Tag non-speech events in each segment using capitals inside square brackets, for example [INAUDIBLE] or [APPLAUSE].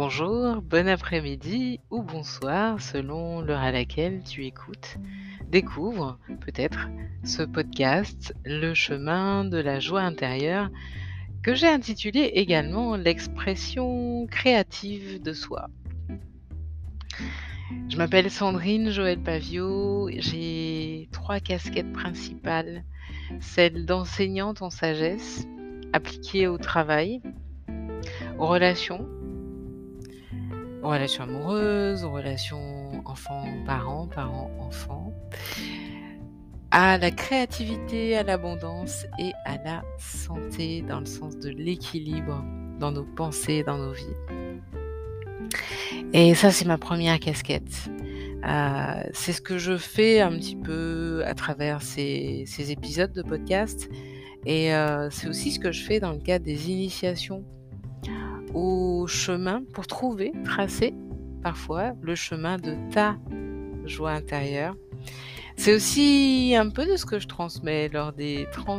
Bonjour, bon après-midi ou bonsoir selon l'heure à laquelle tu écoutes. Découvre peut-être ce podcast Le chemin de la joie intérieure que j'ai intitulé également l'expression créative de soi. Je m'appelle Sandrine Joël Pavio, j'ai trois casquettes principales, celle d'enseignante en sagesse appliquée au travail, aux relations amoureuses, aux relations enfants-parents, parents-enfants, à la créativité, à l'abondance et à la santé dans le sens de l'équilibre dans nos pensées, dans nos vies. Et ça, c'est ma première casquette. Euh, c'est ce que je fais un petit peu à travers ces, épisodes de podcast. Et euh, c'est aussi ce que je fais dans le cadre des initiations au chemin pour trouver, tracer parfois le chemin de ta joie intérieure. C'est aussi un peu de ce que je transmets lors des trans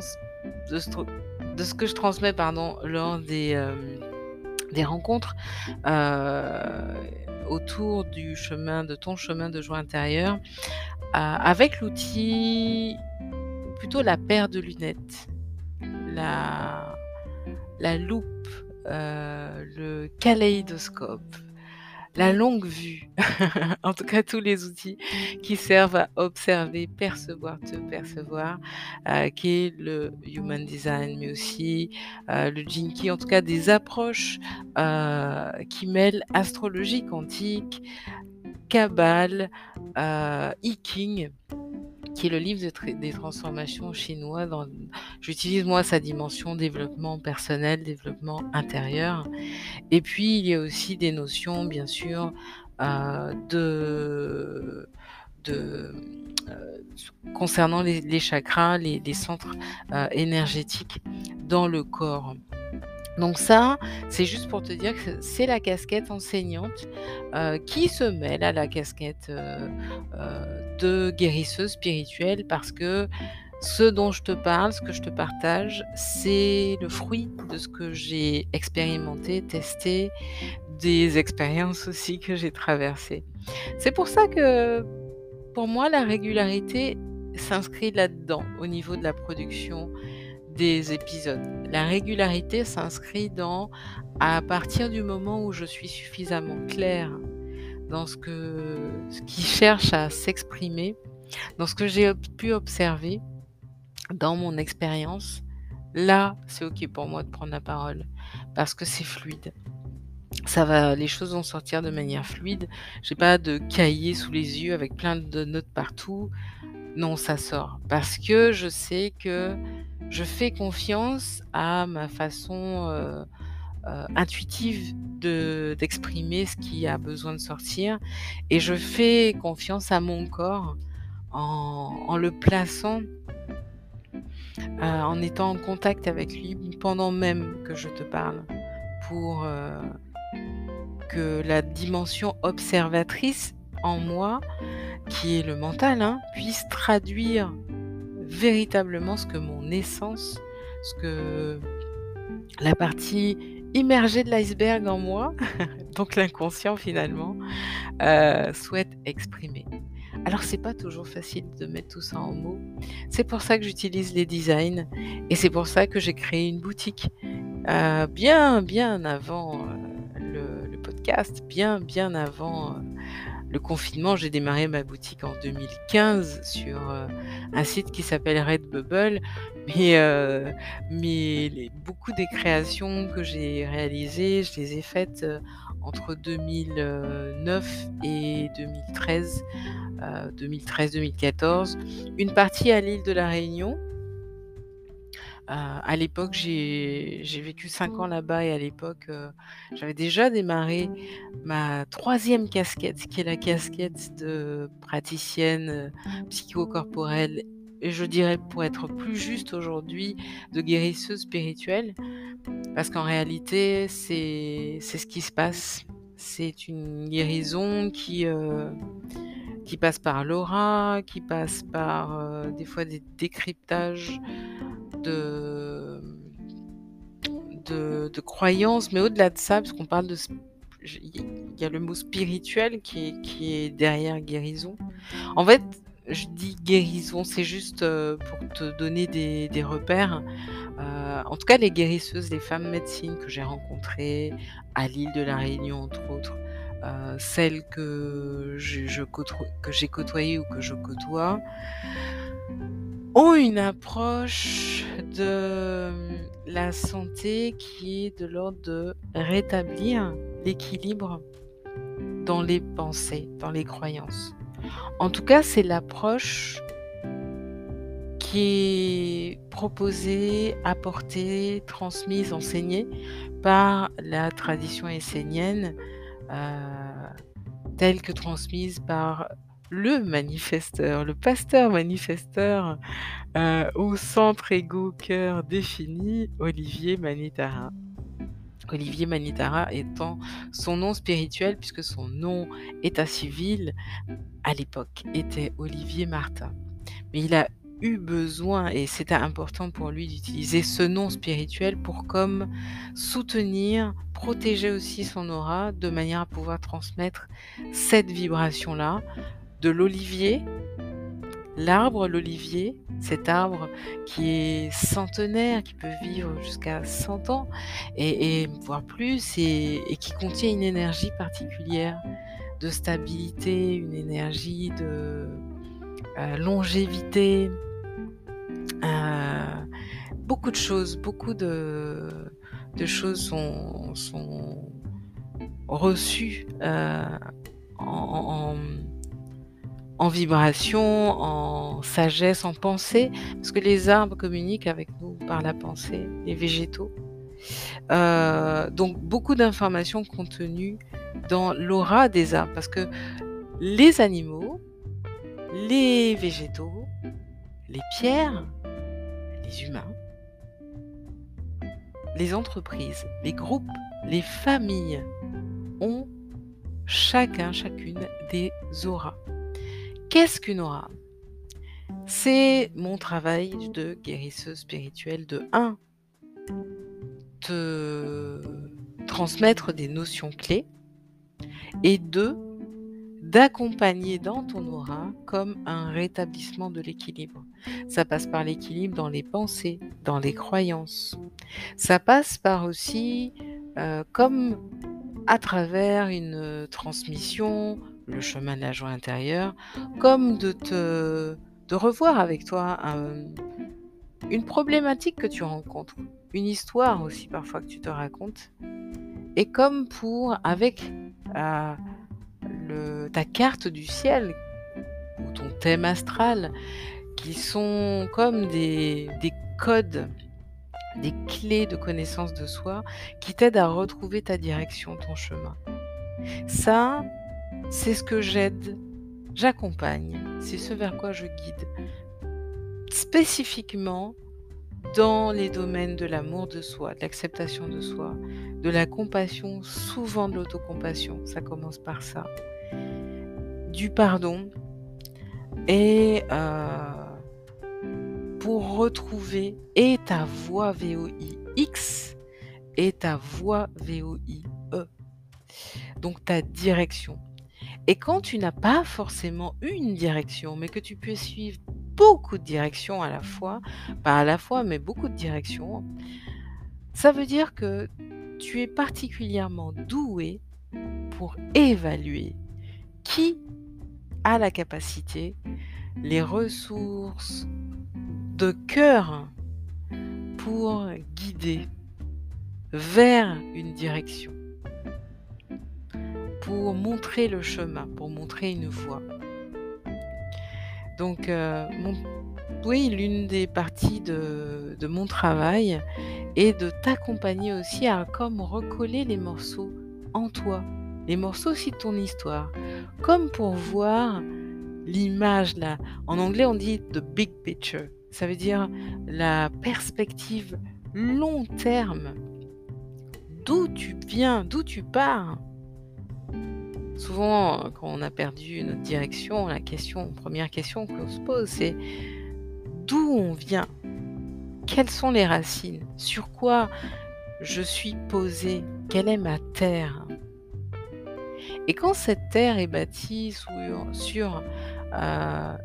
de ce, que je transmets pardon lors des euh, des rencontres euh, autour du chemin de ton chemin de joie intérieure euh, avec l'outil plutôt la paire de lunettes la la loupe euh, le kaléidoscope, la longue vue, [LAUGHS] en tout cas tous les outils qui servent à observer, percevoir, te percevoir, euh, qui est le Human Design, mais aussi euh, le Jinki, en tout cas des approches qui mêlent astrologie quantique, Kabbale, Iking, qui est le livre des transformations chinois. J'utilise moi sa dimension développement personnel, développement intérieur. Et puis il y a aussi des notions, bien sûr, euh, de, de euh, concernant les, chakras, les, centres euh, énergétiques dans le corps. Donc ça, c'est juste pour te dire que c'est la casquette enseignante euh, qui se mêle à la casquette euh, euh, de guérisseuse spirituelle parce que ce dont je te parle, ce que je te partage, c'est le fruit de ce que j'ai expérimenté, testé, des expériences aussi que j'ai traversées. C'est pour ça que pour moi, la régularité s'inscrit là-dedans au niveau de la production des épisodes. La régularité s'inscrit dans à partir du moment où je suis suffisamment claire dans ce, que, ce qui cherche à s'exprimer, dans ce que j'ai pu observer dans mon expérience, là, c'est OK pour moi de prendre la parole parce que c'est fluide. Ça va, les choses vont sortir de manière fluide. J'ai pas de cahier sous les yeux avec plein de notes partout. Non, ça sort. Parce que je sais que je fais confiance à ma façon euh, euh, intuitive d'exprimer ce qui a besoin de sortir. Et je fais confiance à mon corps en, le plaçant, euh, en étant en contact avec lui pendant même que je te parle pour que la dimension observatrice en moi, qui est le mental, hein, puisse traduire véritablement ce que mon essence, ce que la partie immergée de l'iceberg en moi, [LAUGHS] donc l'inconscient finalement, euh, souhaite exprimer. Alors c'est pas toujours facile de mettre tout ça en mots. C'est pour ça que j'utilise les designs et c'est pour ça que j'ai créé une boutique euh, bien bien avant euh, le, podcast, bien bien avant le confinement, j'ai démarré ma boutique en 2015 sur euh, un site qui s'appelle Redbubble. Mais, euh, mais beaucoup des créations que j'ai réalisées, je les ai faites euh, entre 2009 et 2013, 2013-2014. Une partie à l'île de la Réunion, à l'époque, j'ai vécu cinq ans là-bas et à l'époque, j'avais déjà démarré ma troisième casquette, qui est la casquette de praticienne psychocorporelle et je dirais pour être plus juste aujourd'hui, de guérisseuse spirituelle, parce qu'en réalité, c'est ce qui se passe. C'est une guérison qui, qui passe par l'aura, qui passe par des fois des décryptages de, de, croyances, mais au-delà de ça, parce qu'on parle de il y a le mot spirituel qui est, qui est derrière guérison. En fait, je dis guérison, c'est juste pour te donner des, repères. en tout cas, les guérisseuses, les femmes médecines que j'ai rencontrées à l'île de la Réunion, entre autres, celles que j'ai côtoyées ou que je côtoie, ont une approche de la santé qui est de l'ordre de rétablir l'équilibre dans les pensées, dans les croyances. En tout cas, c'est l'approche qui est proposée, apportée, transmise, enseignée par la tradition essénienne, euh, telle que transmise par le manifesteur, le pasteur manifesteur euh, au centre égo cœur défini, Olivier Manitara. Olivier Manitara étant son nom spirituel, puisque son nom état civil à l'époque était Olivier Martin. Mais il a eu besoin, et c'était important pour lui d'utiliser ce nom spirituel pour comme soutenir, protéger aussi son aura, de manière à pouvoir transmettre cette vibration-là de l'olivier, l'arbre, l'olivier, cet arbre qui est centenaire, qui peut vivre jusqu'à 100 ans, et, voire plus, et, qui contient une énergie particulière de stabilité, une énergie de euh, longévité, euh, beaucoup de choses, beaucoup de, choses sont, reçues euh, en en vibration, en sagesse, en pensée, parce que les arbres communiquent avec nous par la pensée, les végétaux. Euh, donc beaucoup d'informations contenues dans l'aura des arbres, parce que les animaux, les végétaux, les pierres, les humains, les entreprises, les groupes, les familles ont chacun, chacune des auras. Qu'est-ce qu'une aura? C'est mon travail de guérisseuse spirituelle de 1. Te transmettre des notions clés et 2. D'accompagner dans ton aura comme un rétablissement de l'équilibre. Ça passe par l'équilibre dans les pensées, dans les croyances. Ça passe par aussi euh, comme à travers une transmission le chemin de la joie intérieure, comme de te de revoir avec toi une problématique que tu rencontres, une histoire aussi parfois que tu te racontes, et comme pour avec euh, ta carte du ciel ou ton thème astral, qui sont comme des, des codes, des clés de connaissance de soi qui t'aident à retrouver ta direction, ton chemin. Ça, c'est ce que j'aide, j'accompagne, c'est ce vers quoi je guide. Spécifiquement dans les domaines de l'amour de soi, de l'acceptation de soi, de la compassion, souvent de l'autocompassion, ça commence par ça, du pardon, et euh, pour retrouver et ta voix VOIX et ta voix VOIE, donc ta direction. Et quand tu n'as pas forcément une direction, mais que tu peux suivre beaucoup de directions à la fois, pas à la fois, mais beaucoup de directions, ça veut dire que tu es particulièrement doué pour évaluer qui a la capacité, les ressources de cœur pour guider vers une direction pour montrer le chemin, pour montrer une voie. Donc, euh, oui, l'une des parties de, mon travail est de t'accompagner aussi à comme recoller les morceaux en toi, les morceaux aussi de ton histoire, comme pour voir l'image là. En anglais, on dit the big picture. Ça veut dire la perspective long terme. D'où tu viens, d'où tu pars. Souvent, quand on a perdu notre direction, la question, première question qu'on se pose, c'est d'où on vient? Quelles sont les racines? Sur quoi je suis posée? Quelle est ma terre? Et quand cette terre est bâtie sur, euh,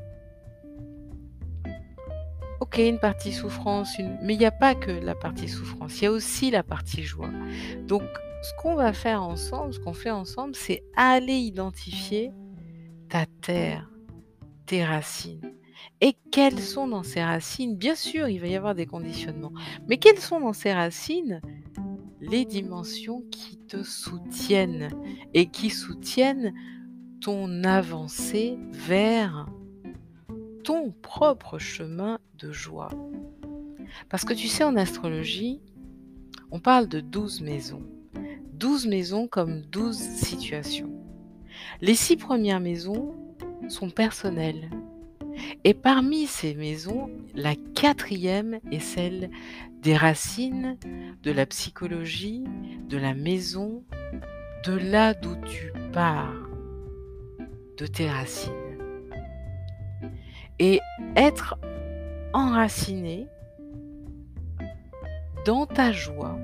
ok, une partie souffrance, mais il n'y a pas que la partie souffrance, il y a aussi la partie joie. Donc, ce qu'on va faire ensemble, ce qu'on fait ensemble, c'est aller identifier ta terre, tes racines. Et quelles sont dans ces racines? Bien sûr, il va y avoir des conditionnements, mais quelles sont dans ces racines les dimensions qui te soutiennent et qui soutiennent ton avancée vers ton propre chemin de joie? Parce que tu sais, en astrologie, on parle de douze maisons. Douze maisons comme douze situations. Les six premières maisons sont personnelles. Et parmi ces maisons, la quatrième est celle des racines, de la psychologie, de la maison, de là d'où tu pars, de tes racines. Et être enraciné dans ta joie,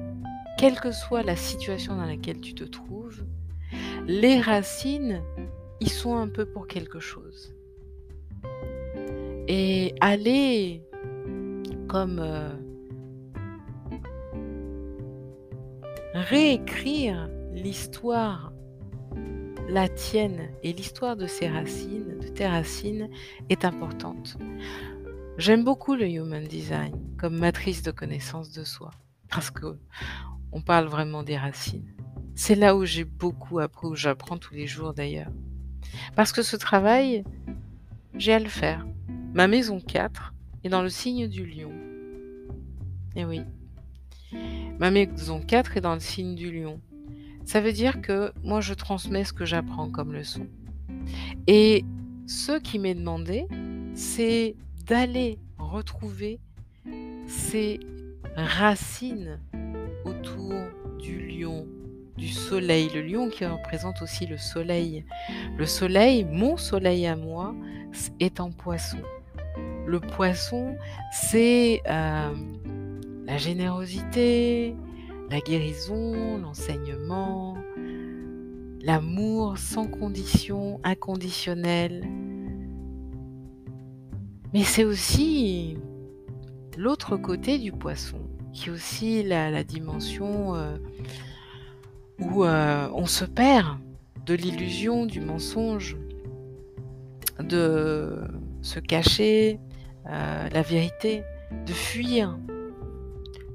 quelle que soit la situation dans laquelle tu te trouves, les racines, ils sont un peu pour quelque chose. Et aller comme euh, réécrire l'histoire, la tienne et l'histoire de ses racines, de tes racines, est importante. J'aime beaucoup le Human Design comme matrice de connaissance de soi, parce que on parle vraiment des racines. C'est là où j'ai beaucoup appris, où j'apprends tous les jours d'ailleurs. Parce que ce travail, j'ai à le faire. Ma maison 4 est dans le signe du lion. Eh oui, Ma maison 4 est dans le signe du lion. Ça veut dire que moi, je transmets ce que j'apprends comme leçon. Et ce qui m'est demandé, c'est d'aller retrouver ces racines autour du lion, du soleil. Le lion qui représente aussi le soleil. Le soleil, mon soleil à moi, est en poisson. Le poisson, c'est euh, la générosité, la guérison, l'enseignement, l'amour sans condition, inconditionnel. Mais c'est aussi l'autre côté du poisson, qui est aussi la, dimension euh, où euh, on se perd de l'illusion, du mensonge, de se cacher euh, la vérité, de fuir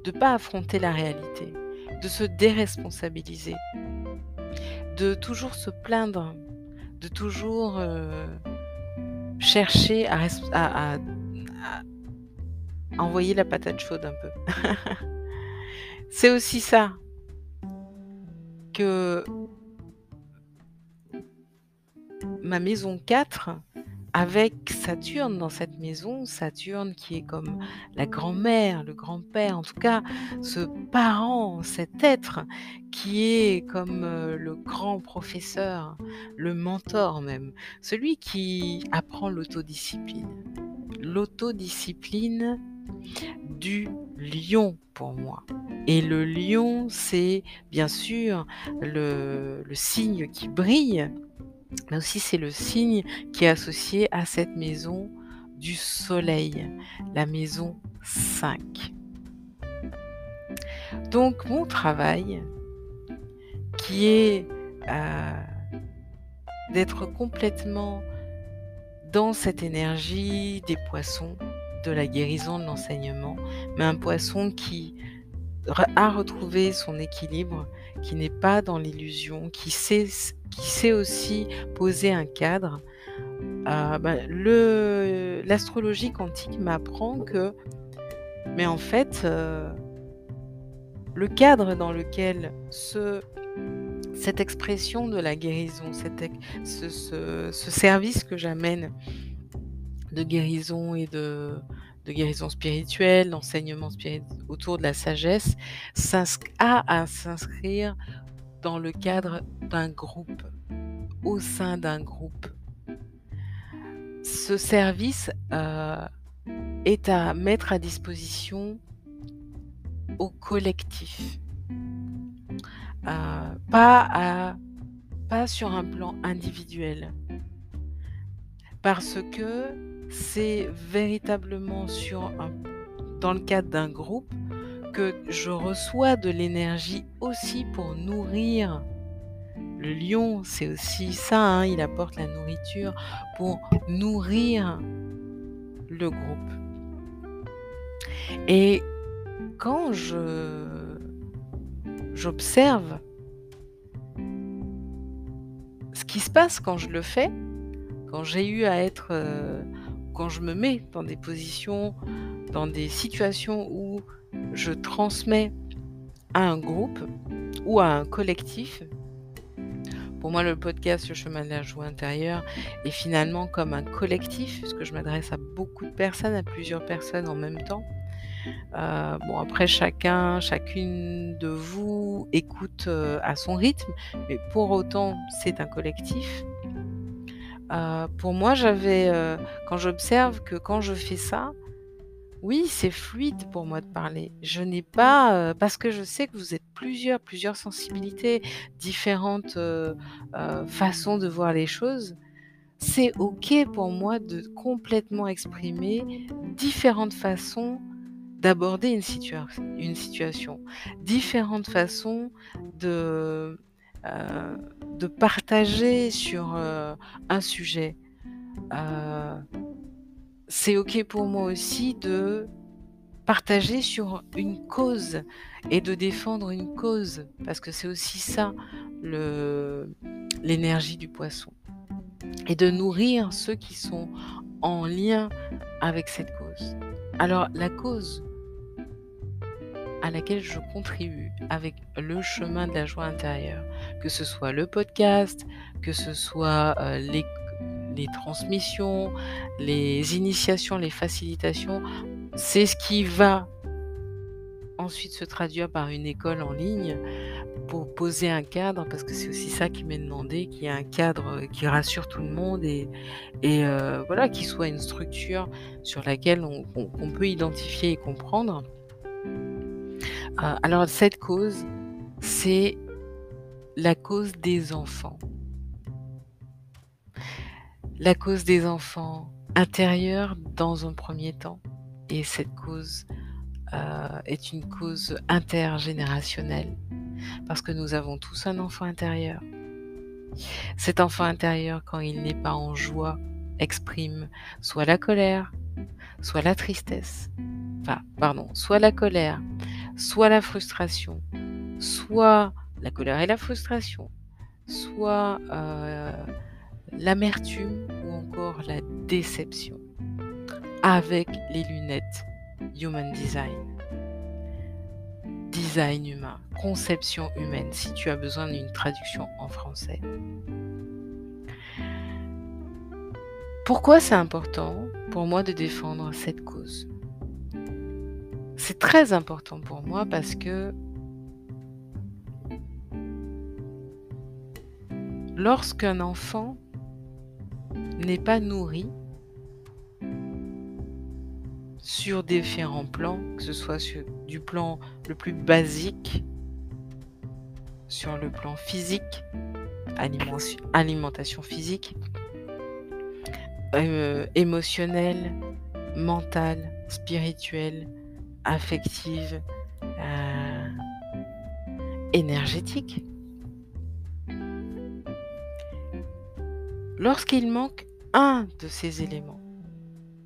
de ne pas affronter la réalité, de se déresponsabiliser, de toujours se plaindre, de toujours chercher à, envoyer la patate chaude un peu. [LAUGHS] C'est aussi ça que ma maison 4 avec Saturne dans cette maison, Saturne qui est comme la grand-mère, le grand-père, en tout cas ce parent, cet être qui est comme euh, le grand professeur, le mentor même, celui qui apprend l'autodiscipline. L'autodiscipline du lion pour moi. Et le lion, c'est bien sûr le, signe qui brille mais aussi c'est le signe qui est associé à cette maison du soleil, la maison 5. Donc mon travail, qui est euh, d'être complètement dans cette énergie des poissons, de la guérison, de l'enseignement, mais un poisson qui a retrouvé son équilibre, qui n'est pas dans l'illusion, qui sait aussi poser un cadre. Euh, ben, l'astrologie quantique m'apprend que, mais en fait, euh, le cadre dans lequel ce, cette expression de la guérison, ce, ce, service que j'amène de guérison et de, de guérison spirituelle, d'enseignement spirituel autour de la sagesse, a à s'inscrire dans le cadre d'un groupe, au sein d'un groupe. Ce service euh, est à mettre à disposition au collectif, euh, pas à pas sur un plan individuel. Parce que c'est véritablement sur dans le cadre d'un groupe que je reçois de l'énergie aussi pour nourrir. Le lion, c'est aussi ça, hein, il apporte la nourriture pour nourrir le groupe. Et quand je j'observe ce qui se passe quand je le fais, quand j'ai eu à être, euh, quand je me mets dans des positions, dans des situations où je transmets à un groupe ou à un collectif. Pour moi, le podcast Le chemin de la joie intérieure est finalement comme un collectif, puisque je m'adresse à beaucoup de personnes, à plusieurs personnes en même temps. Euh, bon, après, chacun, chacune de vous écoute euh, à son rythme, mais pour autant, c'est un collectif. Euh, pour moi, j'avais, quand j'observe que quand je fais ça, oui, c'est fluide pour moi de parler. Je n'ai pas, parce que je sais que vous êtes plusieurs, plusieurs sensibilités, différentes façons de voir les choses. C'est ok pour moi de complètement exprimer différentes façons d'aborder une, situation, différentes façons de, euh, de partager sur euh, un sujet. Euh, c'est OK pour moi aussi de partager sur une cause et de défendre une cause, parce que c'est aussi ça l'énergie du poisson. Et de nourrir ceux qui sont en lien avec cette cause. Alors la cause à laquelle je contribue avec le chemin de la joie intérieure, que ce soit le podcast, que ce soit euh, les, transmissions, les initiations, les facilitations, c'est ce qui va ensuite se traduire par une école en ligne pour poser un cadre, parce que c'est aussi ça qui m'est demandé, qu'il y ait un cadre qui rassure tout le monde et, et euh, voilà, qui soit une structure sur laquelle on peut identifier et comprendre. Euh, alors cette cause, c'est la cause des enfants. La cause des enfants intérieurs dans un premier temps. Et cette cause euh, est une cause intergénérationnelle. Parce que nous avons tous un enfant intérieur. Cet enfant intérieur, quand il n'est pas en joie, exprime soit la colère, soit la tristesse. Enfin, pardon, soit la colère, soit la frustration, soit la colère et la frustration, soit euh, l'amertume ou encore la déception avec les lunettes Human Design. Design humain, conception humaine, si tu as besoin d'une traduction en français. Pourquoi c'est important pour moi de défendre cette cause? C'est très important pour moi parce que lorsqu'un enfant n'est pas nourri sur différents plans, que ce soit du plan le plus basique, sur le plan physique, alimentation physique, euh, émotionnelle, mentale, spirituelle, affective, euh, énergétique. Lorsqu'il manque un de ces éléments,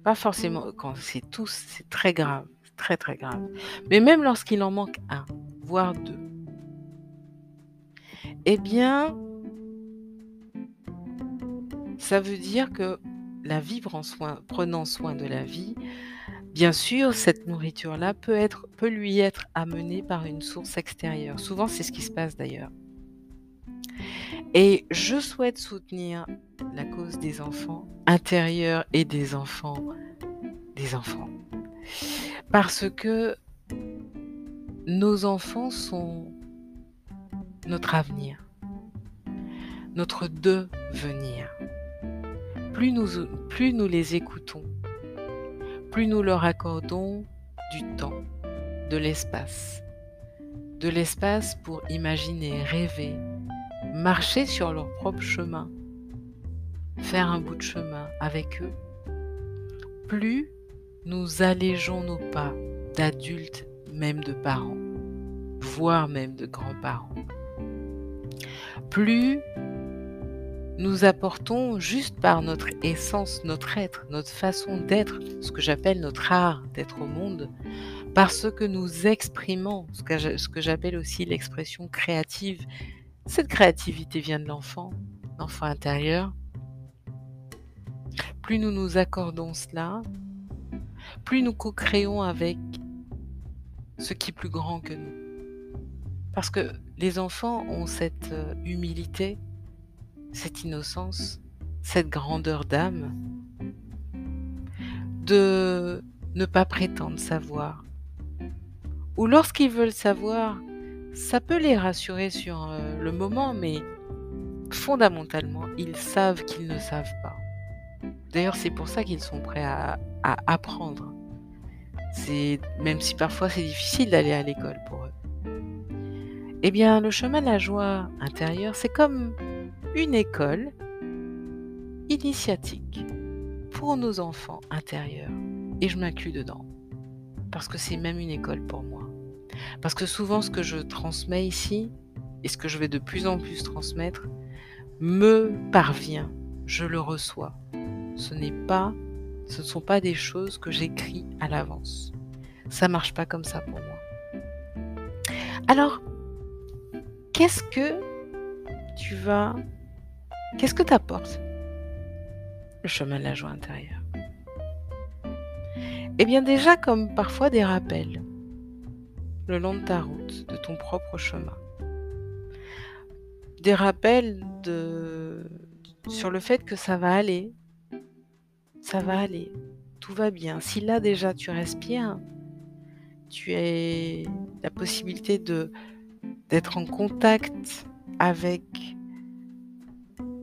pas forcément quand c'est tous, c'est très grave, très très grave, mais même lorsqu'il en manque un, voire deux, eh bien, ça veut dire que la vivre en soin, prenant soin de la vie, Bien sûr, cette nourriture-là peut, lui être amenée par une source extérieure. Souvent, c'est ce qui se passe d'ailleurs. Et je souhaite soutenir la cause des enfants intérieurs et des enfants des enfants. Parce que nos enfants sont notre avenir, notre devenir. Plus nous les écoutons, plus nous leur accordons du temps, de l'espace. De l'espace pour imaginer, rêver, marcher sur leur propre chemin, faire un bout de chemin avec eux, plus nous allégeons nos pas d'adultes, même de parents, voire même de grands-parents. Plus nous apportons juste par notre essence, notre être, notre façon d'être, ce que j'appelle notre art d'être au monde, parce que nous exprimons, ce que j'appelle aussi l'expression créative. Cette créativité vient de l'enfant, l'enfant intérieur. Plus nous nous accordons cela, plus nous co-créons avec ce qui est plus grand que nous. Parce que les enfants ont cette euh, humilité cette innocence, cette grandeur d'âme, de ne pas prétendre savoir. Ou lorsqu'ils veulent savoir, ça peut les rassurer sur euh, le moment, mais fondamentalement, ils savent qu'ils ne savent pas. D'ailleurs, c'est pour ça qu'ils sont prêts à, apprendre. Même si parfois c'est difficile d'aller à l'école pour eux. Eh bien, le chemin de la joie intérieure, c'est comme une école initiatique pour nos enfants intérieurs. Et je m'inclus dedans. Parce que c'est même une école pour moi. Parce que souvent ce que je transmets ici, et ce que je vais de plus en plus transmettre, me parvient. Je le reçois. Ce n'est pas, ce ne sont pas des choses que j'écris à l'avance. Ça marche pas comme ça pour moi. Alors, qu'est-ce que tu vas Qu'est-ce que t'apporte le chemin de la joie intérieure Eh bien déjà comme parfois des rappels le long de ta route, de ton propre chemin. Des rappels de... sur le fait que ça va aller. Ça va aller. Tout va bien. Si là déjà tu respires, tu as la possibilité d'être en contact avec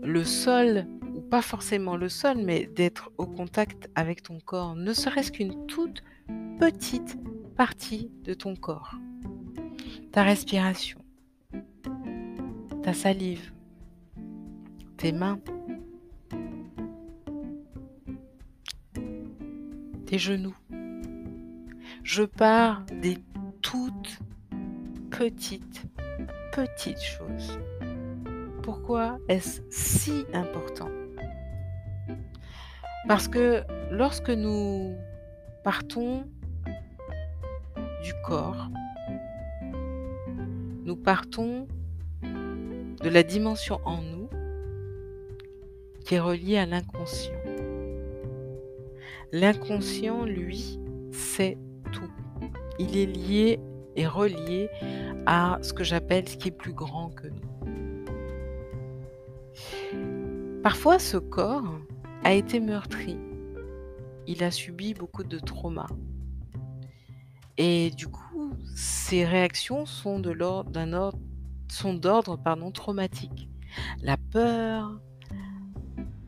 le sol, ou pas forcément le sol, mais d'être au contact avec ton corps, ne serait-ce qu'une toute petite partie de ton corps. Ta respiration, ta salive, tes mains, tes genoux. Je pars des toutes petites, petites choses pourquoi est-ce si important Parce que lorsque nous partons du corps, nous partons de la dimension en nous qui est reliée à l'inconscient. L'inconscient, lui, c'est tout. Il est lié et relié à ce que j'appelle ce qui est plus grand que nous. Parfois, ce corps a été meurtri. Il a subi beaucoup de traumas. Et du coup, ces réactions sont d'ordre traumatique. La peur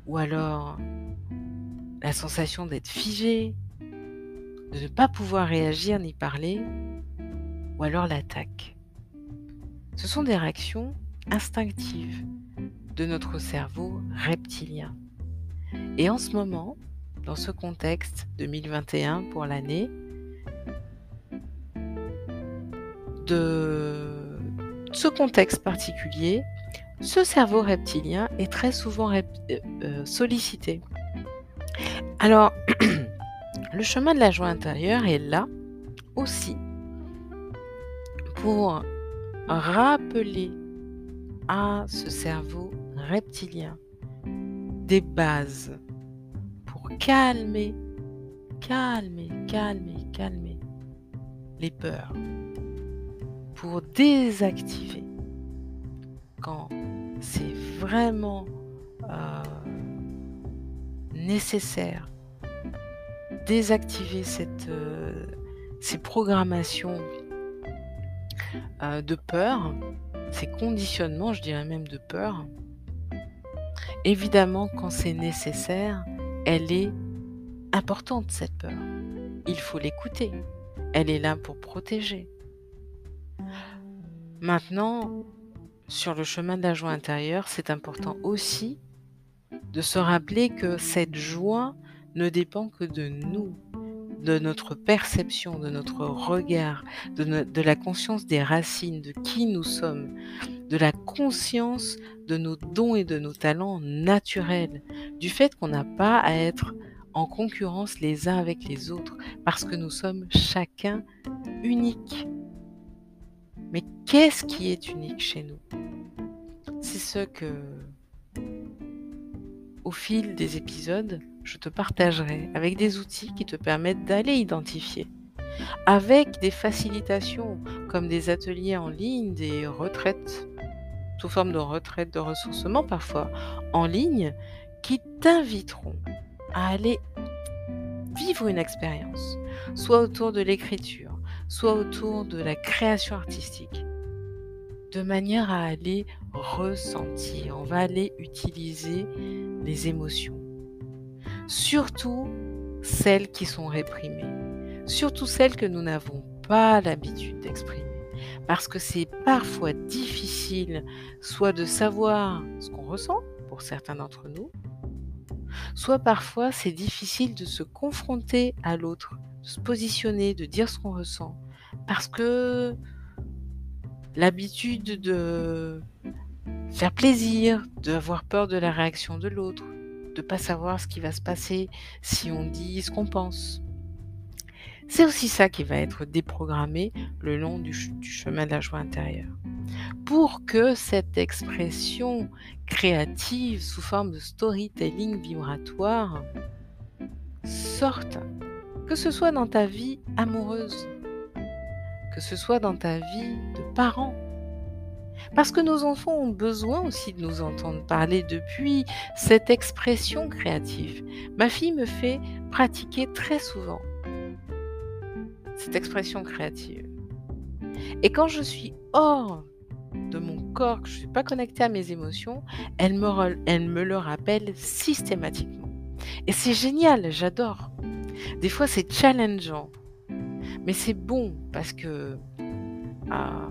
ou alors la sensation d'être figé, de ne pas pouvoir réagir ni parler ou alors l'attaque. Ce sont des réactions instinctives de notre cerveau reptilien. Et en ce moment, dans ce contexte 2021 pour l'année, de ce contexte particulier, ce cerveau reptilien est très souvent euh, euh, sollicité. Alors, [CLEARS THROAT] le chemin de la joie intérieure est là aussi pour rappeler à ce cerveau reptilien des bases pour calmer, calmer, calmer, calmer les peurs, pour désactiver quand c'est vraiment euh, nécessaire, désactiver cette, euh, ces programmations euh, de peur, ces conditionnements, je dirais même de peur, Évidemment, quand c'est nécessaire, elle est importante, cette peur. Il faut l'écouter. Elle est là pour protéger. Maintenant, sur le chemin de la joie intérieure, c'est important aussi de se rappeler que cette joie ne dépend que de nous, de notre perception, de notre regard, de, la conscience des racines, de qui nous sommes, de la conscience de nos dons et de nos talents naturels, du fait qu'on n'a pas à être en concurrence les uns avec les autres, parce que nous sommes chacun uniques. Mais qu'est-ce qui est unique chez nous? C'est ce que, au fil des épisodes, je te partagerai avec des outils qui te permettent d'aller identifier. Avec des facilitations comme des ateliers en ligne, des retraites, sous forme de retraite de ressourcement parfois en ligne, qui t'inviteront à aller vivre une expérience, soit autour de l'écriture, soit autour de la création artistique, de manière à aller ressentir. On va aller utiliser les émotions, surtout celles qui sont réprimées, surtout celles que nous n'avons pas l'habitude d'exprimer. Parce que c'est parfois difficile soit de savoir ce qu'on ressent pour certains d'entre nous, soit parfois c'est difficile de se confronter à l'autre, de se positionner, de dire ce qu'on ressent, parce que l'habitude de faire plaisir, d'avoir peur de la réaction de l'autre, pas savoir ce qui va se passer si on dit ce qu'on pense. C'est aussi ça qui va être déprogrammé le long du, chemin de la joie intérieure. Pour que cette expression créative sous forme de storytelling vibratoire sorte, que ce soit dans ta vie amoureuse, que ce soit dans ta vie de parent, parce que nos enfants ont besoin aussi de nous entendre parler depuis cette expression créative. Ma fille me fait pratiquer très souvent cette expression créative. Et quand je suis hors de mon corps, que je ne suis pas connectée à mes émotions, elle me, le rappelle systématiquement. Et c'est génial, j'adore. Des fois, c'est challengeant. Mais c'est bon parce que ah,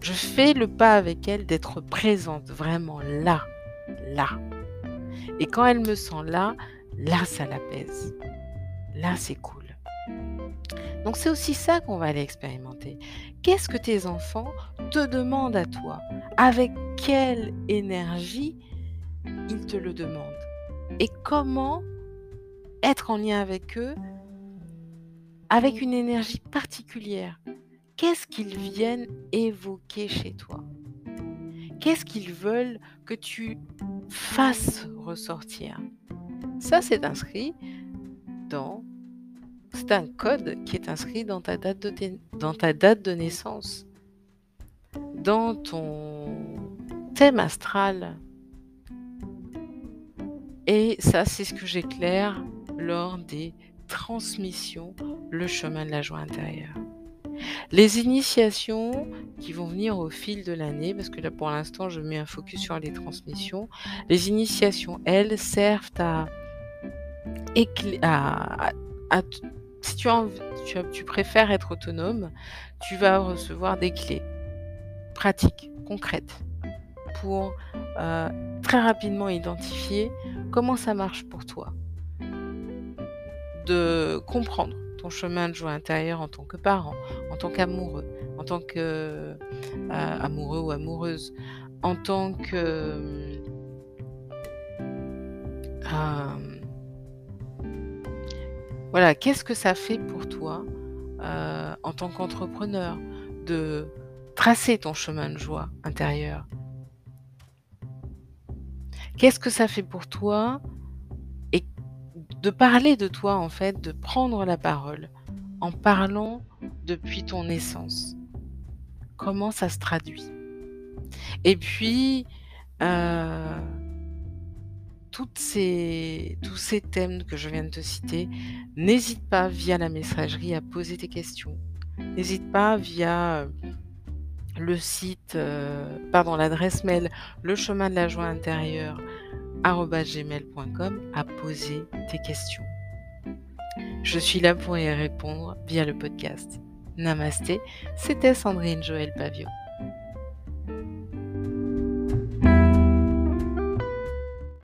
je fais le pas avec elle d'être présente, vraiment là, là. Et quand elle me sent là, là, ça l'apaise. Là, c'est cool. Donc c'est aussi ça qu'on va aller expérimenter. Qu'est-ce que tes enfants te demandent à toi? Avec quelle énergie ils te le demandent? Et comment être en lien avec eux avec une énergie particulière? Qu'est-ce qu'ils viennent évoquer chez toi? Qu'est-ce qu'ils veulent que tu fasses ressortir? Ça, c'est inscrit dans c'est un code qui est inscrit dans ta date de, naissance, dans ton thème astral. Et ça, c'est ce que j'éclaire lors des transmissions, le chemin de la joie intérieure. Les initiations qui vont venir au fil de l'année, parce que là pour l'instant je mets un focus sur les transmissions, les initiations, elles, servent à, si tu, tu, préfères être autonome, tu vas recevoir des clés pratiques, concrètes, pour euh, très rapidement identifier comment ça marche pour toi. De comprendre ton chemin de joie intérieure en tant que parent, en tant qu'amoureux, en tant que euh, amoureux ou amoureuse, en tant que euh, voilà, qu'est-ce que ça fait pour toi euh, en tant qu'entrepreneur de tracer ton chemin de joie intérieur? Qu'est-ce que ça fait pour toi de parler de toi en fait, de prendre la parole en parlant depuis ton essence Comment ça se traduit? Et puis, euh, tous ces thèmes que je viens de te citer, n'hésite pas via la messagerie à poser tes questions. N'hésite pas via euh, le site, euh, l'adresse mail le chemin de la joie intérieure gmail.com à poser tes questions. Je suis là pour y répondre via le podcast. Namasté, c'était Sandrine Joël Pavio.